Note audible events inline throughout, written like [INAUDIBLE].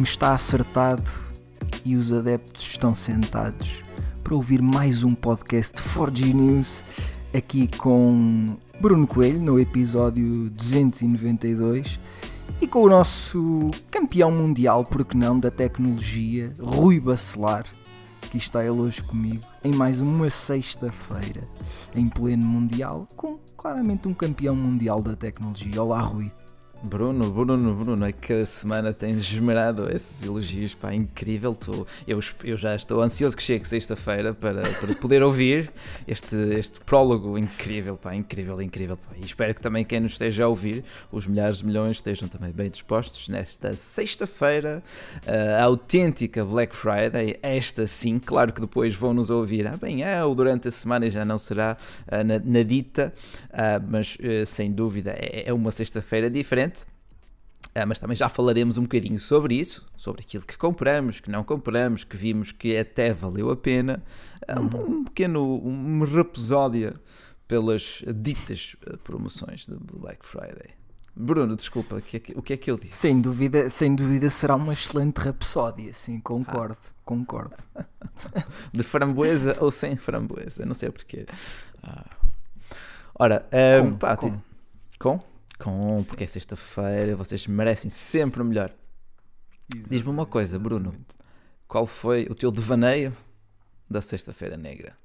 volume está acertado e os adeptos estão sentados para ouvir mais um podcast 4G News aqui com Bruno Coelho no episódio 292 e com o nosso campeão mundial, porque não, da tecnologia, Rui Bacelar, que está ele hoje comigo em mais uma sexta-feira em pleno mundial, com claramente um campeão mundial da tecnologia. Olá, Rui. Bruno, Bruno, Bruno, é que a semana tens esmerado esses elogios, pá, incrível. Tu, eu, eu já estou ansioso que chegue sexta-feira para, para poder ouvir este, este prólogo incrível, pá, incrível, incrível. Pá. E espero que também quem nos esteja a ouvir, os milhares de milhões, estejam também bem dispostos nesta sexta-feira, a autêntica Black Friday. Esta sim, claro que depois vão nos ouvir, ah, bem, é, ou durante a semana já não será uh, na, na, dita, uh, mas uh, sem dúvida é, é uma sexta-feira diferente mas também já falaremos um bocadinho sobre isso, sobre aquilo que compramos, que não compramos, que vimos que até valeu a pena. Uh, uhum. Um pequeno uma rapsódia pelas ditas ah, promoções de Black Friday. Bruno, desculpa, o que, é que, o que é que eu disse? Sem dúvida, sem dúvida será uma excelente rapsódia, sim, concordo, ah. concordo. [LAUGHS] de framboesa ou sem framboesa, não sei porquê. Ah. Ora, um, com, pá, com? com? Com, porque é sexta-feira, vocês merecem sempre o melhor. Diz-me uma coisa, Bruno. Qual foi o teu devaneio da Sexta-feira Negra?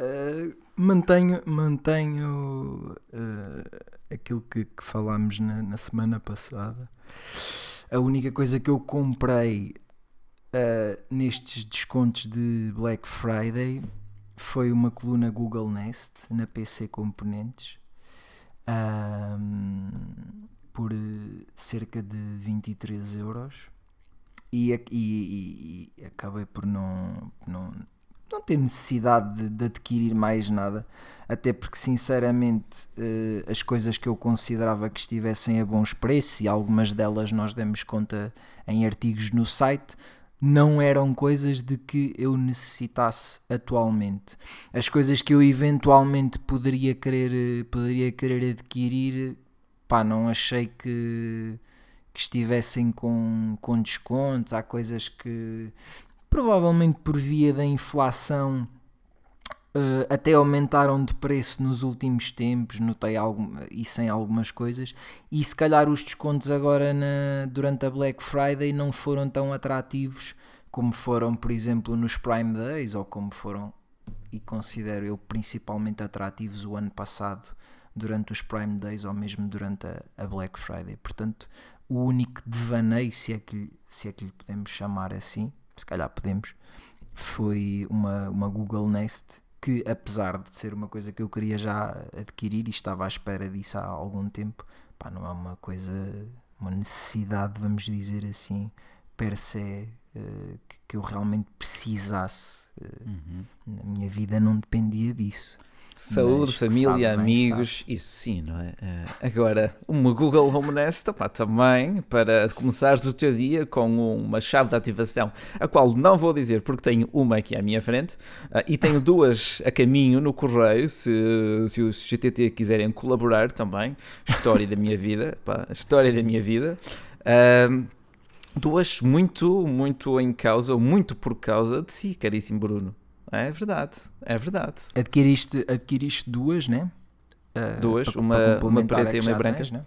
Uh, mantenho mantenho uh, aquilo que, que falámos na, na, semana passada. A única coisa que eu comprei uh, nestes descontos de Black Friday foi uma coluna Google Nest na PC Componentes um, por eh, cerca de 23 euros. E, e, e acabei por não, não, não ter necessidade de, de, adquirir mais nada, até porque sinceramente uh, as coisas que eu considerava que estivessem a bons preços e algumas delas nós demos conta em artigos no site não eram coisas de que eu necessitasse atualmente. As coisas que eu eventualmente poderia querer, poderia querer adquirir, pá, não achei que, que estivessem com, com descontos. Há coisas que provavelmente por via da inflação Uh, até aumentaram de preço nos últimos tempos, notei algum, isso em algumas coisas, e se calhar os descontos agora na, durante a Black Friday não foram tão atrativos como foram, por exemplo, nos Prime Days, ou como foram, e considero eu principalmente atrativos o ano passado durante os Prime Days ou mesmo durante a, a Black Friday. Portanto, o único devaneio, se é, que, se é que lhe podemos chamar assim, se calhar podemos, foi uma, uma Google Nest que apesar de ser uma coisa que eu queria já adquirir e estava à espera disso há algum tempo, pá, não é uma coisa, uma necessidade, vamos dizer assim, per se, uh, que, que, eu realmente precisasse. Uh, uhum. Na minha vida não dependia disso. Saúde, família, amigos, isso sim, não é? Uh, agora, uma Google Home Nest opa, também para começares o teu dia com uma chave de ativação, a qual não vou dizer porque tenho uma aqui à minha frente uh, e tenho duas a caminho no correio. Se, se os GTT quiserem colaborar também, história da minha vida, pá, história da minha vida. Duas muito, muito em causa, ou muito por causa de si, caríssimo Bruno. É verdade, é verdade. Adquiriste, adquiriste duas, né? Uh, duas, para, uma, para uma preta e uma branca. Tens, né?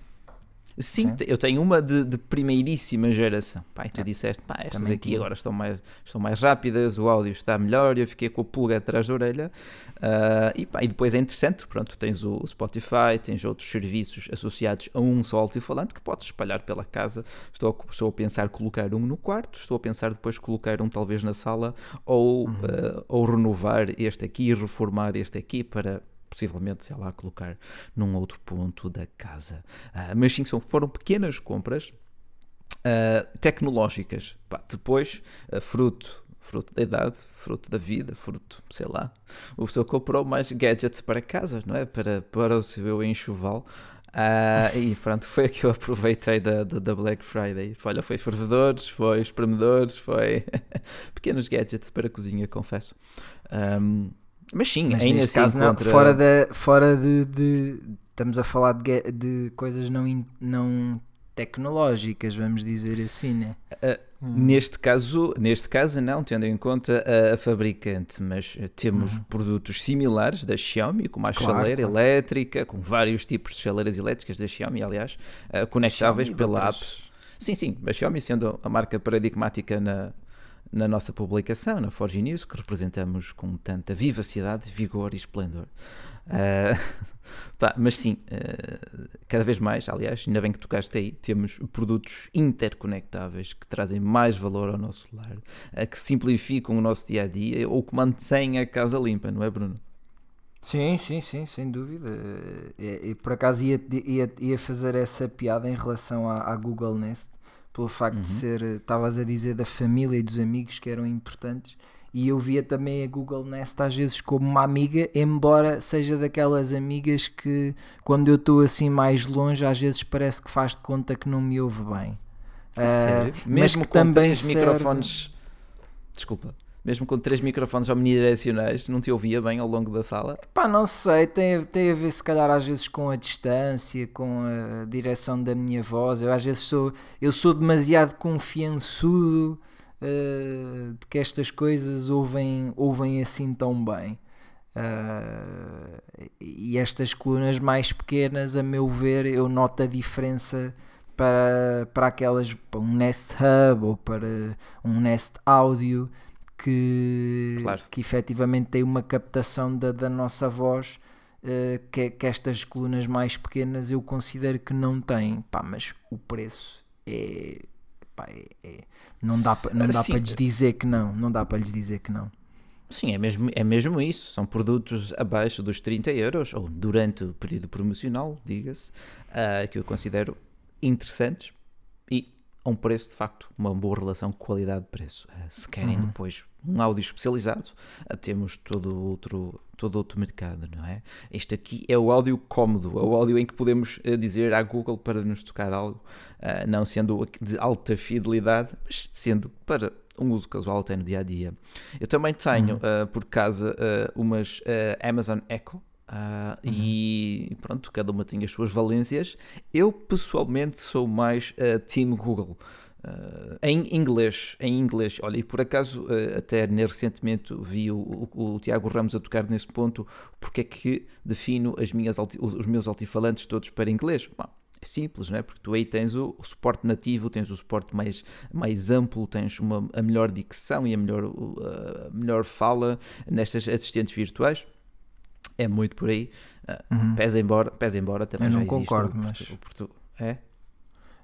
Sim, Sim, eu tenho uma de, de primeiríssima geração. Pai, tu ah, disseste, pá, estas Também aqui agora estão mais, estão mais rápidas, o áudio está melhor, eu fiquei com a pulga atrás da orelha. Uh, e, pá, e depois é interessante, pronto, tens o Spotify, tens outros serviços associados a um só altifalante que podes espalhar pela casa. Estou, estou a pensar colocar um no quarto, estou a pensar depois colocar um talvez na sala, ou, uhum. uh, ou renovar este aqui e reformar este aqui para possivelmente, sei lá, colocar num outro ponto da casa. Uh, mas sim, são, foram pequenas compras uh, tecnológicas. Pá, depois, uh, fruto fruto da idade, fruto da vida, fruto, sei lá. O pessoa comprou mais gadgets para casa, não é? Para, para o seu enxoval. Uh, e pronto, foi o que eu aproveitei da, da, da, Black Friday. Olha, foi fervedores, foi espremedores, foi [LAUGHS] pequenos gadgets para a cozinha, confesso. Um, mas sim, Mas ainda neste caso, não, fora, da, fora de, de, Estamos a falar de, de coisas não, não tecnológicas, vamos dizer assim, né? Uh, hum. Neste caso, neste caso não, tendo em conta a, a fabricante, mas temos hum. produtos similares da Xiaomi, como a claro, chaleira claro. elétrica, com vários tipos de chaleiras elétricas da Xiaomi, aliás, uh, conectáveis Xiaomi pela app. Sim, sim, a Xiaomi sendo a marca paradigmática na, na nossa publicação, na Forge News, que representamos com tanta vivacidade, vigor e esplendor. [LAUGHS] Uh, mas sim, uh, cada vez mais, aliás, ainda bem que tocaste aí, temos produtos interconectáveis que trazem mais valor ao nosso lar, uh, que simplificam o nosso dia a dia ou que mantêm a casa limpa, não é, Bruno? Sim, sim, sim, sem dúvida. E, por acaso ia, ia, ia fazer essa piada em relação à, à Google Nest, pelo facto uhum. de ser, estavas a dizer, da família e dos amigos que eram importantes e eu via também a Google Nest às vezes como uma amiga, embora seja daquelas amigas que quando eu estou assim mais longe, às vezes parece que faz de conta que não me ouve bem. Uh, mesmo que com também três serve... microfones. Desculpa. Mesmo com três microfones omnidirecionais, não te ouvia bem ao longo da sala? Pá, não sei, tem, tem a ver se calhar às vezes com a distância, com a direção da minha voz. Eu às vezes sou, eu sou demasiado confiançudo uh, de que estas coisas ouvem, ouvem assim tão bem. Uh, e estas colunas mais pequenas, a meu ver, eu noto a diferença para, para aquelas, para um Nest Hub ou para um Nest Audio que, claro. que efetivamente tem uma captação da, da nossa voz uh, que, que estas colunas mais pequenas eu considero que não têm, pá, mas o preço é pá, é, é, não dá, não dá para lhes dizer que não, não dá para lhes dizer que não. Sim, é mesmo, é mesmo isso. São produtos abaixo dos 30 euros, ou durante o período promocional, diga-se, uh, que eu considero interessantes a um preço, de facto, uma boa relação qualidade-preço. Uh, se querem uhum. depois um áudio especializado, uh, temos todo outro, todo outro mercado, não é? Este aqui é o áudio cómodo, é o áudio em que podemos uh, dizer à Google para nos tocar algo, não sendo de alta fidelidade, mas sendo para um uso casual até no dia a dia. Eu também tenho uhum. por casa umas Amazon Echo. Uh, uhum. E pronto, cada uma tem as suas valências. Eu pessoalmente sou mais uh, Team Google. Uh, em inglês, em inglês, olha, e por acaso uh, até recentemente vi o, o, o, Tiago Ramos a tocar nesse ponto, porque é que defino as minhas os meus altifalantes todos para inglês? Bom, é simples, não é? Porque tu aí tens o, o, suporte nativo, tens o suporte mais, mais amplo, tens uma, a melhor dicção e a melhor, a melhor fala nestas assistentes virtuais é muito por aí. Uh, uhum. pesa, embora, pesa embora também eu não já concordo, mas... o portu... É?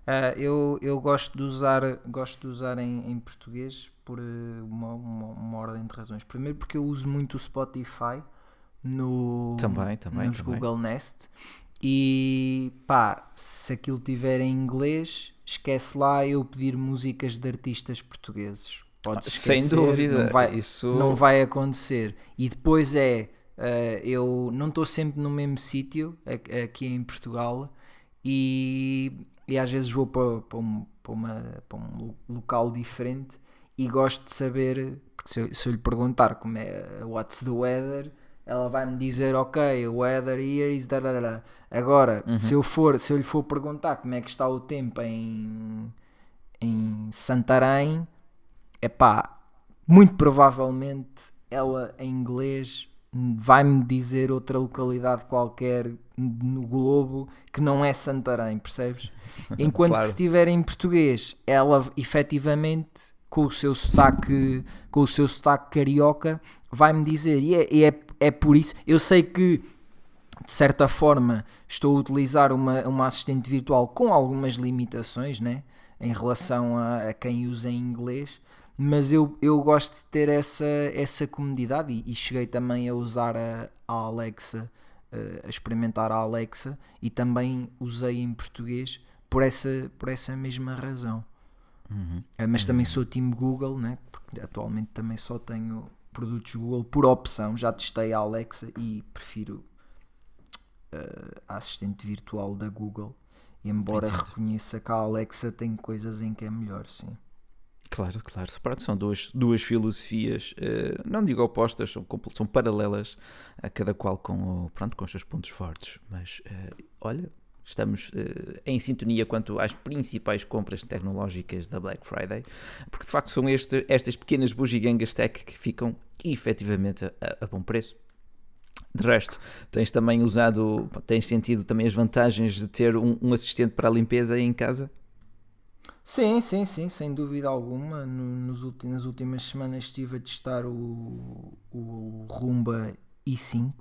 Uh, eu, eu gosto de usar, gosto de usar em, em português por uh, uma, uma, uma, ordem de razões. Primeiro porque eu uso muito o Spotify no, também, também, nos também. Google Nest e pá, se aquilo tiver em inglês, esquece lá eu pedir músicas de artistas portugueses. Pode esquecer, Sem dúvida, não vai, isso não vai acontecer. E depois é Uh, eu não estou sempre no mesmo sítio aqui em Portugal e, e às vezes vou para, para, um, para, uma, para um local diferente e gosto de saber, porque se eu, se eu lhe perguntar como é what's the weather, ela vai-me dizer ok, o weather here is da. Agora, uhum. se eu for, se eu lhe for perguntar como é que está o tempo em, em Santarém, é pá, muito provavelmente ela em inglês vai-me dizer outra localidade qualquer no globo que não é Santarém, percebes? [LAUGHS] Enquanto claro. que se estiver em português, ela efetivamente com o seu sotaque, com o seu sotaque carioca, vai-me dizer, e é, e é, é por isso, eu sei que de certa forma estou a utilizar uma, uma assistente virtual com algumas limitações, né? Em relação a, a quem usa em inglês, mas eu, eu gosto de ter essa, essa comodidade e, e cheguei também a usar a, a Alexa, uh, a experimentar a Alexa e também usei em português por essa, por essa mesma razão. Uhum. Uh, mas também sou time Google, né? porque atualmente também só tenho produtos Google por opção. Já testei a Alexa e prefiro uh, a assistente virtual da Google. Embora Entendi. reconheça que a Alexa tem coisas em que é melhor, sim. Claro, claro. Pronto, são duas, duas filosofias, uh, não digo opostas, são, são paralelas, a cada qual com, pronto, com os seus pontos fortes. Mas uh, olha, estamos uh, em sintonia quanto às principais compras tecnológicas da Black Friday, porque de facto são este, estas pequenas bugigangas tech que ficam efetivamente a, a bom preço. De resto, tens também usado, tens sentido também as vantagens de ter um, um assistente para a limpeza em casa? Sim, sim, sim, sem dúvida alguma. Nos últimos, nas últimas semanas estive a testar o, o Rumba i5.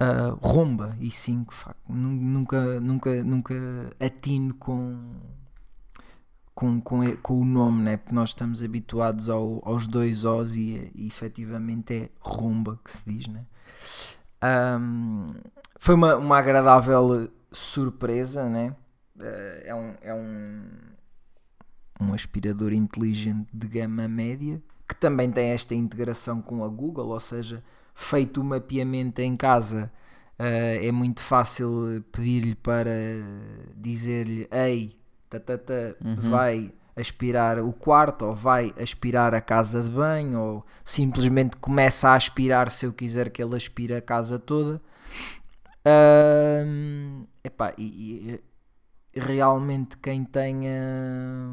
Uh, Rumba i5, nunca, nunca, nunca atino com, com, com, com o nome, né? porque nós estamos habituados ao, aos dois Os e, e efetivamente é Rumba que se diz. Né? Um, foi uma, uma agradável surpresa, né? Uh, é um, é um, um aspirador inteligente de gama média que também tem esta integração com a Google, ou seja, feito o mapeamento em casa, uh, é muito fácil pedir-lhe para dizer-lhe: Ei, tatata, uhum. vai aspirar o quarto, ou vai aspirar a casa de banho, ou simplesmente começa a aspirar se eu quiser que ele aspire a casa toda. Uh, epá, e, e, realmente quem tenha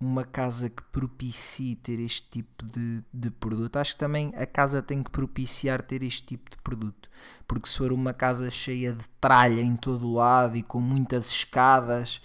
uma casa que propicie ter este tipo de, de produto, acho que também a casa tem que propiciar ter este tipo de produto, porque se for uma casa cheia de tralha em todo o lado e com muitas escadas,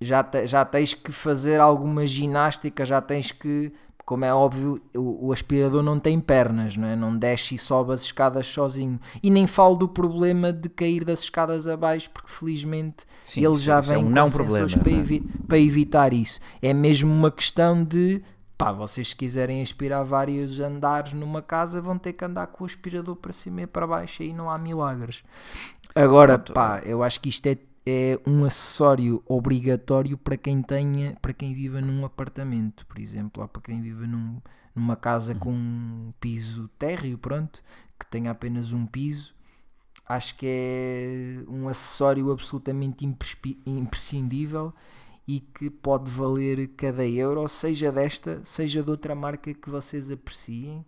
já, te, já tens que fazer alguma ginástica, já tens que, como é óbvio, o, o, aspirador não tem pernas, não é? Não desce e sobe as escadas sozinho. E nem falo do problema de cair das escadas abaixo, porque felizmente Sim, ele já vem é um com problema, para, é? evi para evitar isso. É mesmo uma questão de pá, vocês se quiserem aspirar vários andares numa casa vão ter que andar com o aspirador para cima e para baixo aí não há milagres. Agora, pá, eu acho que isto é é um acessório obrigatório para quem tenha, para quem viva num apartamento, por exemplo, ou para quem viva num, numa casa uhum. com um piso térreo, pronto, que tenha apenas um piso. Acho que é um acessório absolutamente imprescindível e que pode valer cada euro, seja desta, seja de outra marca que vocês apreciem.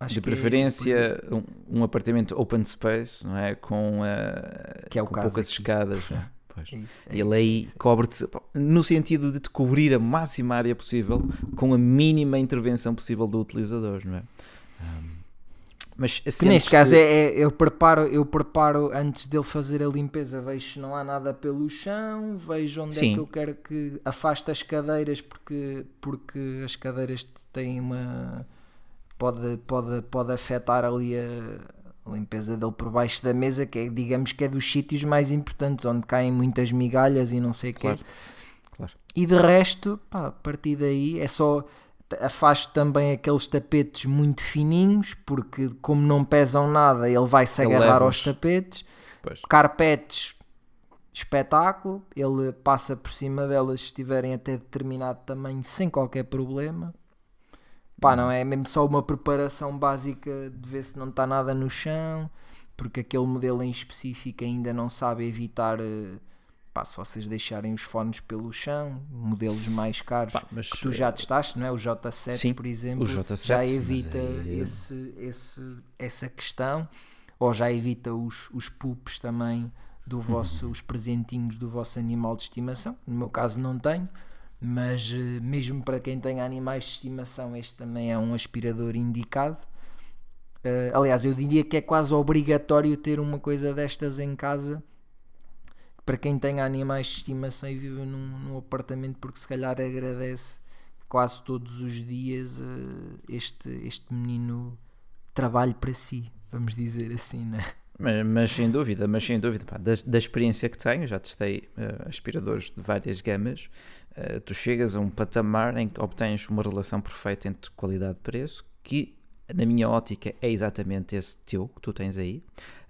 Acho de é preferência é, um, um, apartamento open space, não é? Com, uh, que é o com poucas aqui. escadas. [LAUGHS] É? Pois. É isso, é Ele aí cobre-te no sentido de te cobrir a máxima área possível com a mínima intervenção possível do utilizador, não é? Um, mas neste caso é, é, eu preparo eu preparo antes dele fazer a limpeza vejo se não há nada pelo chão vejo onde Sim. é que eu quero que afaste as cadeiras porque porque as cadeiras têm uma pode, pode, pode afetar ali a, limpeza dele por baixo da mesa, que é, digamos que é dos sítios mais importantes, onde caem muitas migalhas e não sei o claro. quê. Claro. E de resto, pá, a partir daí é só afasto também aqueles tapetes muito fininhos, porque como não pesam nada, ele vai se agarrar aos tapetes. Pois. Carpetes, espetáculo, ele passa por cima delas se estiverem até determinado tamanho sem qualquer problema. Pá, não é mesmo só uma preparação básica de ver se não está nada no chão, porque aquele modelo em específico ainda não sabe evitar. Eh, pá, se vocês deixarem os fones pelo chão, modelos mais caros Pá, mas, que tu já eh, testaste, não é? O J7, sim, por exemplo, J7, já evita aí... esse, esse, essa questão, ou já evita os, os poops também do vosso, uhum. os presentinhos do vosso animal de estimação. No meu caso, não tenho mas eh, mesmo para quem tem animais de estimação, este também é um aspirador indicado. Uh, aliás, eu diria que é quase obrigatório ter uma coisa destas em casa para quem tem animais de estimação e vive num, num apartamento, porque se calhar agradece quase todos os dias uh, este, este menino trabalho para si, vamos dizer assim, né? Mas, mas, sem dúvida, mas sem dúvida, pá, da, da, experiência que tenho, já testei uh, aspiradores de várias gamas, uh, tu chegas a um patamar em que obtens uma relação perfeita entre qualidade-preço, que na minha ótica é exatamente esse teu que tu tens aí,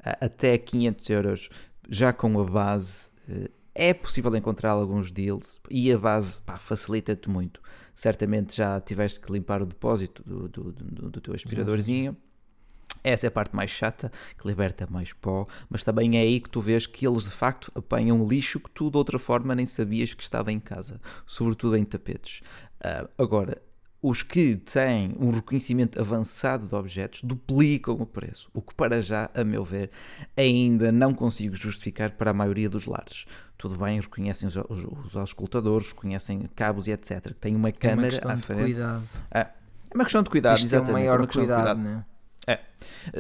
uh, até 500 euros já com a base. Uh, é possível encontrar alguns deals e a base facilita-te muito. Certamente já tiveste que limpar o depósito do, do, do, do teu aspiradorzinho. Essa é a parte mais chata, que liberta mais pó, mas também é aí que tu vês que eles de facto apanham lixo que tu de outra forma nem sabias que estava em casa, sobretudo em tapetes. Uh, agora, os que têm um reconhecimento avançado de objetos duplicam o preço, o que para já, a meu ver, ainda não consigo justificar para a maioria dos lares. Tudo bem, reconhecem os, os, os auscultadores, reconhecem cabos e etc. Que têm uma câmera é uma à frente. Cuidado. É, é uma questão de cuidado, Isto exatamente. É um maior cuidado, cuidado. né? É.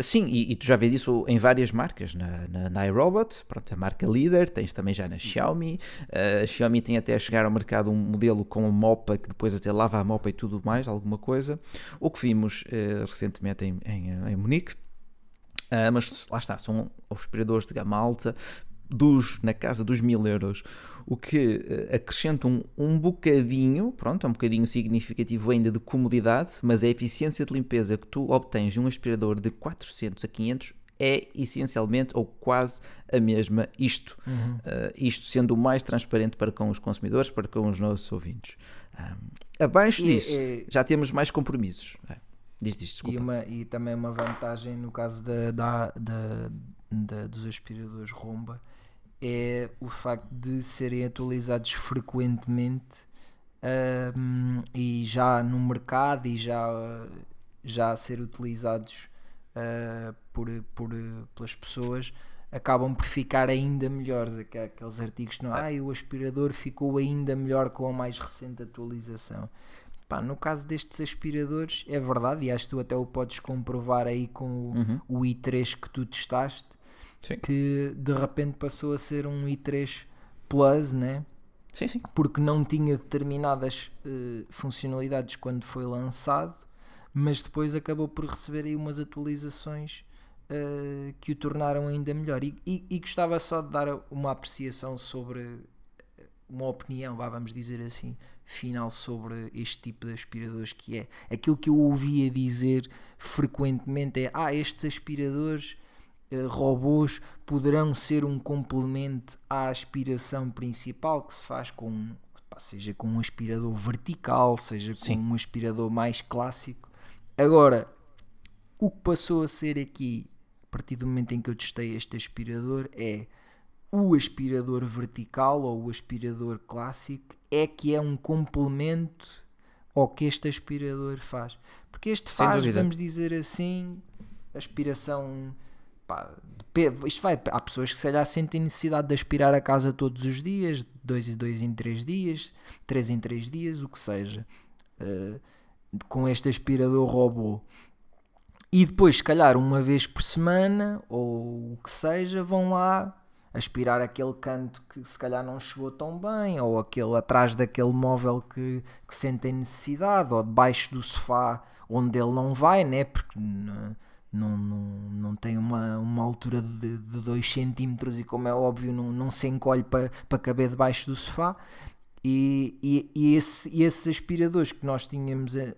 Sim, e, e, tu já vês isso em várias marcas, na, na, na iRobot, pronto, a marca líder, tens também já na Xiaomi, uh, a Xiaomi tem até a chegar ao mercado um modelo com uma mopa que depois até lava a mopa e tudo mais, alguma coisa, o que vimos uh, recentemente em, em, em Munique, uh, mas lá está, são aspiradores de gama alta, dos, na casa dos mil euros, o que eh, acrescenta um, um bocadinho, pronto, é um bocadinho significativo ainda de comodidade, mas a eficiência de limpeza que tu obtens de um aspirador de 400 a 500 é essencialmente ou quase a mesma isto. Uhum. Uh, isto sendo o mais transparente para com os consumidores, para com os nossos ouvintes. Um, abaixo e, disso, e, já temos mais compromissos. É. Diz, diz, desculpa. E, uma, e também uma vantagem no caso da, da, da, da dos aspiradores Romba é o facto de serem atualizados frequentemente um, e já no mercado e já, já a ser utilizados uh, por, por, pelas pessoas acabam por ficar ainda melhores. Aqueles artigos que não ah, o aspirador ficou ainda melhor com a mais recente atualização. Pá, no caso destes aspiradores é verdade e acho que tu até o podes comprovar aí com o, uhum. o i3 que tu testaste Sim. que de repente passou a ser um i3 Plus, né? Sim, sim. Porque não tinha determinadas uh, funcionalidades quando foi lançado, mas depois acabou por receber aí umas atualizações uh, que o tornaram ainda melhor. E, e, e, gostava só de dar uma apreciação sobre uma opinião, vamos dizer assim, final sobre este tipo de aspiradores que é aquilo que eu ouvia dizer frequentemente é ah, estes aspiradores eh, robôs poderão ser um complemento à aspiração principal que se faz com seja com um aspirador vertical, seja com Sim. um aspirador mais clássico. Agora, o que passou a ser aqui, a partir do momento em que eu testei este aspirador, é o aspirador vertical ou o aspirador clássico é que é um complemento ao que este aspirador faz. Porque este Sem faz, dúvida. vamos dizer assim, aspiração pá, isto vai, há pessoas que se calhar sentem necessidade de aspirar a casa todos os dias, dois e dois em três dias, três em três dias, o que seja, uh, com este aspirador robô. E depois, se calhar, uma vez por semana, ou o que seja, vão lá aspirar aquele canto que se calhar não chegou tão bem, ou aquele atrás daquele móvel que, que sentem necessidade, ou debaixo do sofá onde ele não vai, né? Porque não, não, não tem uma, uma altura de 2 centímetros e como é óbvio não, não se encolhe para, para caber debaixo do sofá. E, e, e, esse, e esses aspiradores que nós tínhamos eh,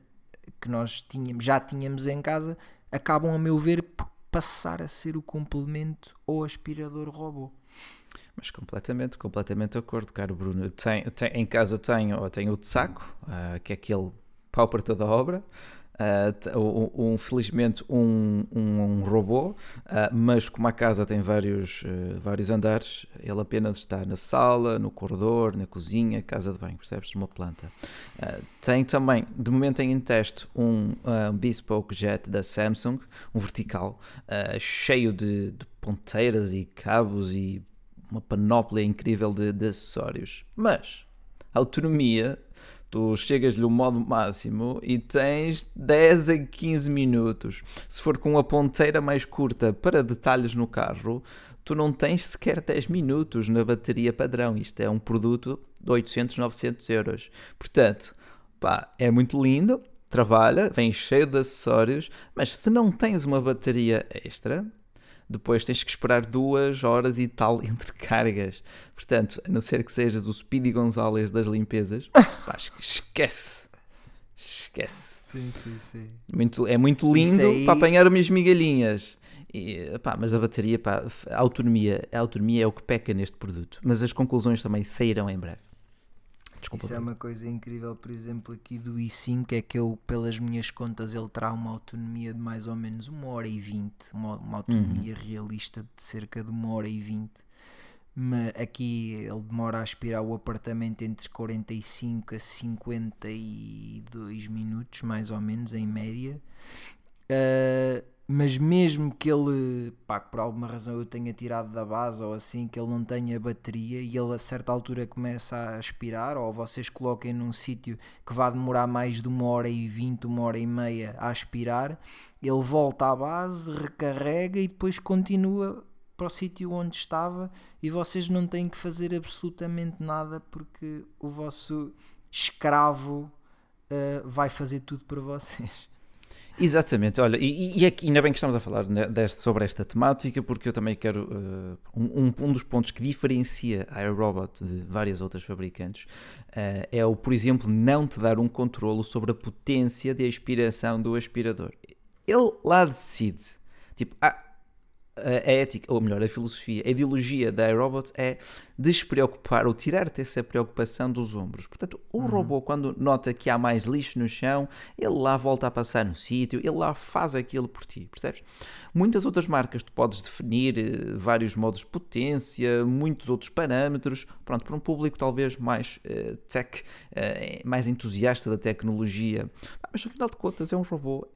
que nós tínhamos, já tínhamos em casa acabam a meu ver por passar a ser o complemento ao aspirador robô. Mas completamente, completamente de acordo, caro Bruno. Tem, em casa tenho, tenho o de saco, uh, que é aquele pau para toda a obra, uh, um, felizmente um, um, um robô, uh, mas como a casa tem vários, uh, vários andares, ele apenas está na sala, no corredor, na cozinha, casa de banho, percebes? Uma planta. tem também, de momento em teste, um Bespoke Jet da Samsung, um vertical, cheio de, de ponteiras e cabos e uma panóplia incrível de, de acessórios. Mas a autonomia tu chegas-lhe o modo máximo e tens 10 a 15 minutos. Se for com a ponteira mais curta para detalhes no carro, tu não tens sequer 10 minutos na bateria padrão. Isto é um produto de 800, 900 euros. Portanto, pá, é muito lindo, trabalha, vem cheio de acessórios, mas se não tens uma bateria extra, depois tens que esperar duas horas e tal [LAUGHS] entre cargas. Portanto, a não ser que sejas o Speedy Gonzalez das limpezas, pá, esquece. Esquece. Sim, sim, sim. Muito, é muito lindo aí... para apanhar umas migalhinhas. E, pá, mas a bateria, pá, a autonomia, a autonomia é o que peca neste produto. Mas as conclusões também sairão em breve. Desculpa, Isso é uma coisa incrível, por exemplo, aqui do i5 é que eu, pelas minhas contas, ele terá uma autonomia de mais ou menos uma hora e vinte, uma, uma autonomia uhum. realista de cerca de uma hora e vinte. aqui ele demora a aspirar o apartamento entre 45 a 52 minutos, mais ou menos, em média. Uh, mas mesmo que ele, pá, por alguma razão eu tenha tirado da base ou assim, que ele não tenha bateria e ele a certa altura começa a aspirar, ou vocês coloquem num sítio que vá demorar mais de uma hora e vinte, uma hora e meia a aspirar, ele volta à base, recarrega e depois continua para o sítio onde estava e vocês não têm que fazer absolutamente nada porque o vosso escravo uh, vai fazer tudo para vocês. Exatamente, olha, e, e aqui, ainda bem que estamos a falar deste, sobre esta temática, porque eu também quero. Uh, um, um dos pontos que diferencia a iRobot de várias outras fabricantes uh, é o, por exemplo, não te dar um controlo sobre a potência de aspiração do aspirador. Ele lá decide, tipo, ah, a ética, ou melhor, a filosofia, a ideologia da iRobot é despreocupar ou tirar-te essa preocupação dos ombros. Portanto, o uhum. robô, quando nota que há mais lixo no chão, ele lá volta a passar no sítio, ele lá faz aquilo por ti, percebes? Muitas outras marcas tu podes definir eh, vários modos de potência, muitos outros parâmetros, pronto, para um público talvez mais uh, tech, uh, mais entusiasta da tecnologia. Mas, ao final de contas, é um robô,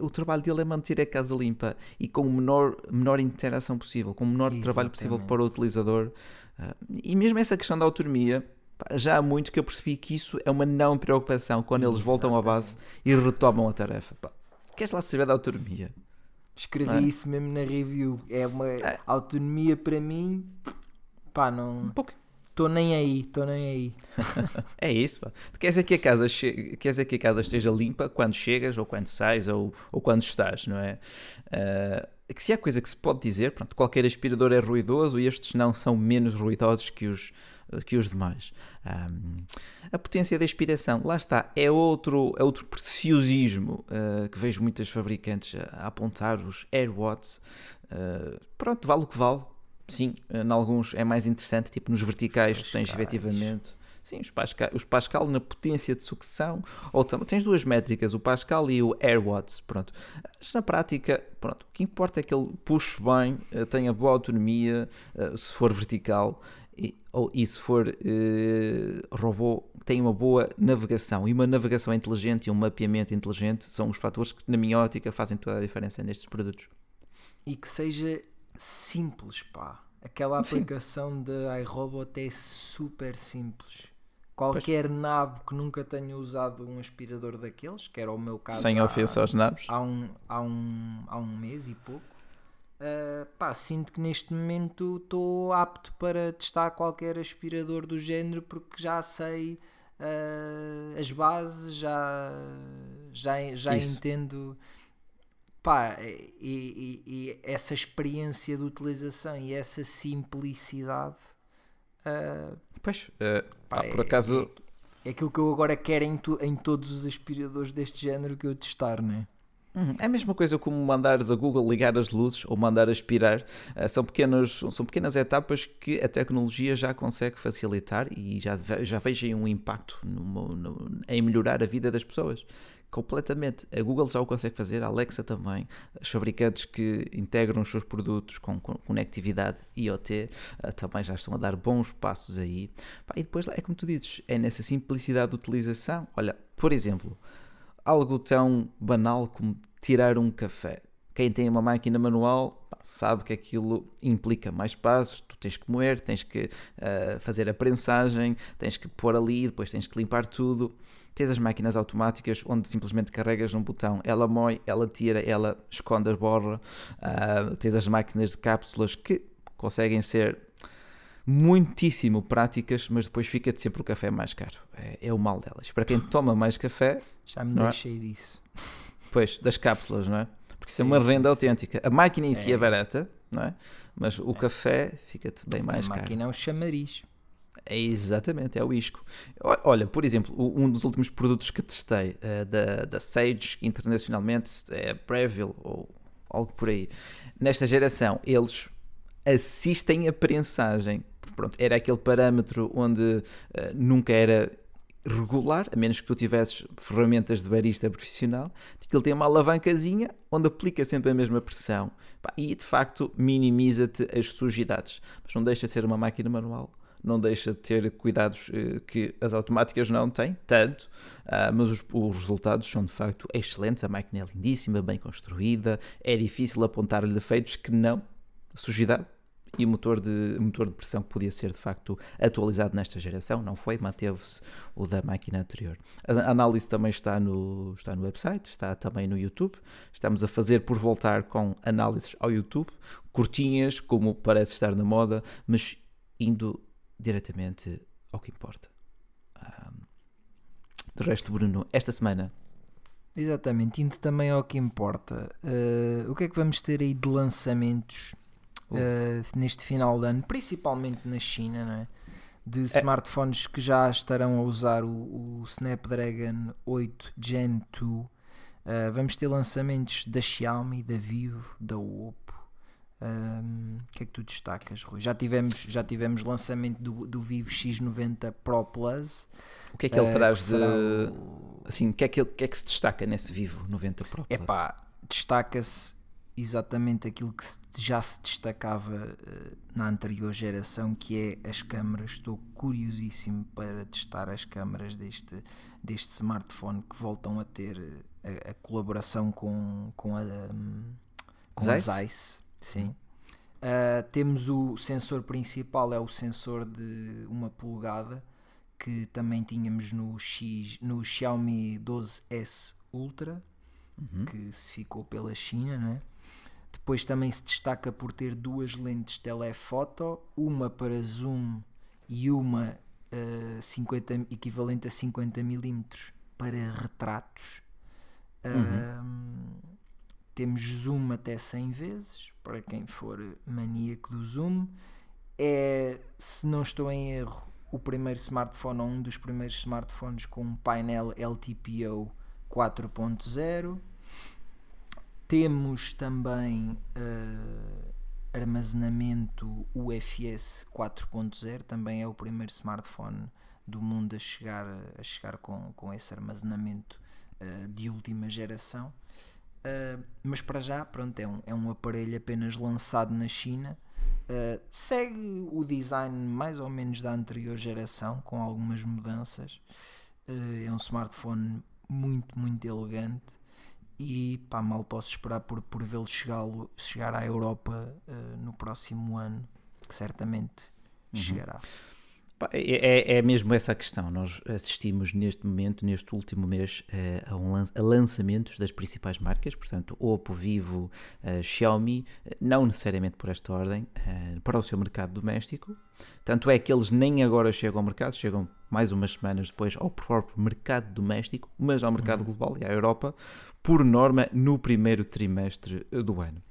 o trabalho dele é manter a casa limpa e com o menor, menor interação possível, com o menor Exatamente. trabalho possível para o utilizador. Ah, e mesmo essa questão da autonomia, já há muito que eu percebi que isso é uma não preocupação quando eles voltam à base e retomam a tarefa. Pá, queres lá saber da autonomia? Escrevi é? isso mesmo na review. É uma é. autonomia para mim, pá, não. Um pouco Estou nem aí, estou nem aí. [LAUGHS] é isso, pá. Quer dizer, que a casa che... Quer dizer que a casa esteja limpa quando chegas, ou quando sais, ou, ou quando estás, não é? Uh, que se há coisa que se pode dizer, pronto, qualquer aspirador é ruidoso e estes não são menos ruidosos que os, que os demais. Um, a potência da aspiração, lá está, é outro, é outro preciosismo uh, que vejo muitas fabricantes a, a apontar, os AirWatts. Uh, pronto, vale o que vale, Sim, em alguns é mais interessante, tipo nos verticais tu tens efetivamente sim, os Pascal, os Pascal na potência de sucção, ou tens duas métricas, o Pascal e o AirWatts, pronto. Mas na prática, pronto, o que importa é que ele puxe bem, eh, tenha boa autonomia, eh, se for vertical, e, ou, e se for uh, robô, tem uma boa navegação. E uma navegação inteligente e um mapeamento inteligente são os fatores que, na minha ótica, fazem toda a diferença nestes produtos. E que seja simples, pá. Aquela aplicação de iRobot é super simples. Qualquer pois. nabo que nunca tenha usado um aspirador daqueles, que era o meu caso. Sem ofensa aos nabos. Há um, há, um, há um mês e pouco. Uh, pá, sinto que neste momento estou apto para testar qualquer aspirador do género porque já sei uh, as bases, já, já, já entendo pá, e, e, e, essa experiência de utilização e essa simplicidade. Uh, pois, uh, pá, por é, acaso. É, é, aquilo que eu agora quero em, tu, em todos os aspiradores deste género que eu testar, não é? Uhum. É a mesma coisa como mandares a Google ligar as luzes ou mandar aspirar. Uh, são, pequenas, são pequenas etapas que a tecnologia já consegue facilitar e já, já vejo um impacto em melhorar a vida das pessoas completamente. A Google já o consegue fazer, a Alexa também. Os fabricantes que integram os seus produtos com, conectividade IoT uh, também já estão a dar bons passos aí. E depois é como tu dizes, é nessa simplicidade de utilização. Olha, por exemplo, algo tão banal como tirar um café. Quem tem uma máquina manual sabe que aquilo implica mais passos, tu tens que moer, tens que uh, fazer a prensagem, tens que pôr ali, depois tens que limpar tudo. Tens as máquinas automáticas onde simplesmente carregas um botão, ela moe, ela tira, ela esconde a borra. Uh, tens as máquinas de cápsulas que conseguem ser muitíssimo práticas, mas depois fica-te sempre o café mais caro. É, é, o mal delas. Para quem toma mais café. Já me é? deixei é? disso. Pois, das cápsulas, não é? Porque isso é uma renda autêntica. A máquina em si é, é barata, não é? Mas o é. café fica-te bem mais caro. A máquina é um chamariz. É exatamente, é o isco. Olha, por exemplo, um dos últimos produtos que testei uh, da, da Sage internacionalmente é Breville ou algo por aí. Nesta geração, eles assistem a prensagem. Pronto, era aquele parâmetro onde uh, nunca era regular, a menos que tu tivesses ferramentas de barista profissional, que ele tem uma alavancazinha onde aplica sempre a mesma pressão e de facto minimiza-te as sujidades, mas não deixa de ser uma máquina manual não deixa de ter cuidados eh, que as automáticas não têm, tanto, ah, mas os, os, resultados são de facto excelentes. A máquina é lindíssima, bem construída, é difícil apontar-lhe defeitos que não, sujidade. E o motor de, motor de pressão que podia ser de facto atualizado nesta geração, não foi, manteve-se o da máquina anterior. A análise também está no, está no website, está também no YouTube. Estamos a fazer por voltar com análises ao YouTube, curtinhas, como parece estar na moda, mas indo diretamente ao que importa. Um, de resto, Bruno, esta semana. Exatamente, indo também ao que importa. Uh, o que é que vamos ter aí de lançamentos uh, neste final de ano, principalmente na China, não é? de é. smartphones que já estarão a usar o, o Snapdragon 8 Gen 2. Uh, vamos ter lançamentos da Xiaomi, da Vivo, da Oppo, um, o que é que tu destacas, Rui? Já tivemos, já tivemos lançamento do, do Vivo X90 Pro Plus. O que é que ele uh, traz de. O... Assim, o que, é que, que é que se destaca nesse Vivo 90 Pro Plus? Epá, destaca-se exatamente aquilo que já se destacava uh, na anterior geração, que é as câmaras. Estou curiosíssimo para testar as câmaras deste, deste smartphone que voltam a ter a, a colaboração com, com a. Um, com Zeiss? a Zeiss Sim. Uh, temos o sensor principal, é o sensor de uma polegada que também tínhamos no, X, no Xiaomi 12S Ultra, uhum. que se ficou pela China, não é? Depois também se destaca por ter duas lentes telefoto, uma para zoom e uma uh, 50, equivalente a 50 mm para retratos. Uhum. Uh, temos zoom até 100 vezes, para quem for maníaco do zoom. É, se não estou em erro, o primeiro smartphone ou um dos primeiros smartphones com um painel LTPO 4.0. Temos também uh, armazenamento UFS 4.0, também é o primeiro smartphone do mundo a chegar, a chegar com, com esse armazenamento uh, de última geração. Uh, mas para já, pronto, é um, é um aparelho apenas lançado na China. Uh, segue o design mais ou menos da anterior geração, com algumas mudanças. Uh, é um smartphone muito, muito elegante. E pá, mal posso esperar por, por vê-lo chegar à Europa no próximo ano, que certamente uhum. chegará. É, é, é, mesmo essa a questão. Nós assistimos neste momento, neste último mês, eh, a, um, a lançamentos das principais marcas, portanto, Oppo, Vivo, uh, Xiaomi, eh, não necessariamente por esta ordem, para o seu mercado doméstico. Tanto é que eles nem agora chegam ao mercado, chegam mais umas semanas depois ao próprio mercado doméstico, mas ao mercado uhum. global e à Europa, por norma, no primeiro trimestre do ano.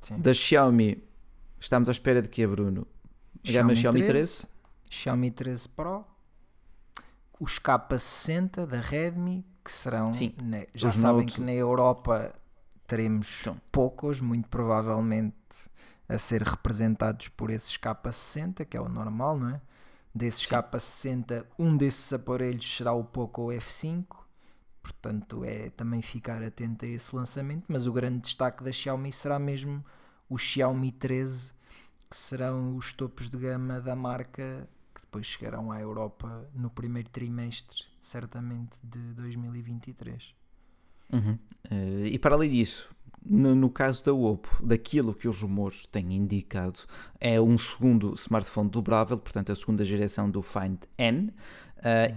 Sim. Da Xiaomi, estamos à espera de que Bruno? A gama Xiaomi 13, 13 Xiaomi 13 Pro, os K60 da Redmi, que serão, Sim, né, já sabem Note. que na Europa teremos então. poucos, muito provavelmente a ser representados por esses K60, que é o normal, não é? Desses Sim. K60, um desses aparelhos será o Poco F5, portanto é também ficar atento a esse lançamento, mas o grande destaque da Xiaomi será mesmo o Xiaomi 13, que serão os topos de gama da marca depois chegarão à Europa no primeiro trimestre, certamente, de 2023. Uhum. Uh, e para além disso, no, no, caso da Oppo, daquilo que os rumores têm indicado, é um segundo smartphone dobrável, portanto a segunda geração do Find N, uh,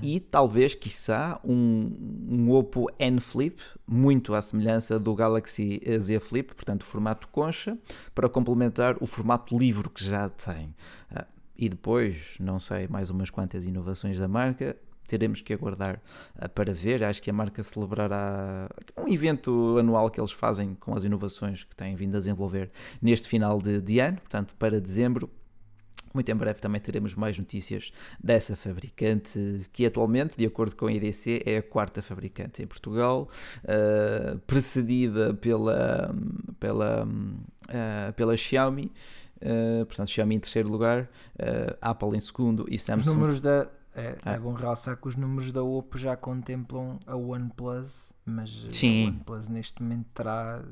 e talvez, quiçá, um, um Oppo N Flip, muito à semelhança do Galaxy Z Flip, portanto formato concha, para complementar o formato livro que já tem. Uh, e depois, não sei, mais umas quantas inovações da marca. Teremos que aguardar uh, para ver. Acho que a marca celebrará um evento anual que eles fazem com as inovações que têm vindo a desenvolver neste final de, de ano, portanto, para dezembro. Muito em breve também teremos mais notícias dessa fabricante, que atualmente, de acordo com a IDC, é a quarta fabricante em Portugal, uh, precedida pela, pela, uh, pela Xiaomi, Uh, portanto, Xiaomi em terceiro lugar, uh, Apple em segundo e Samsung. Os números da é, é. é bom realçar que os números da Oppo já contemplam a OnePlus, mas Sim. a OnePlus neste momento terá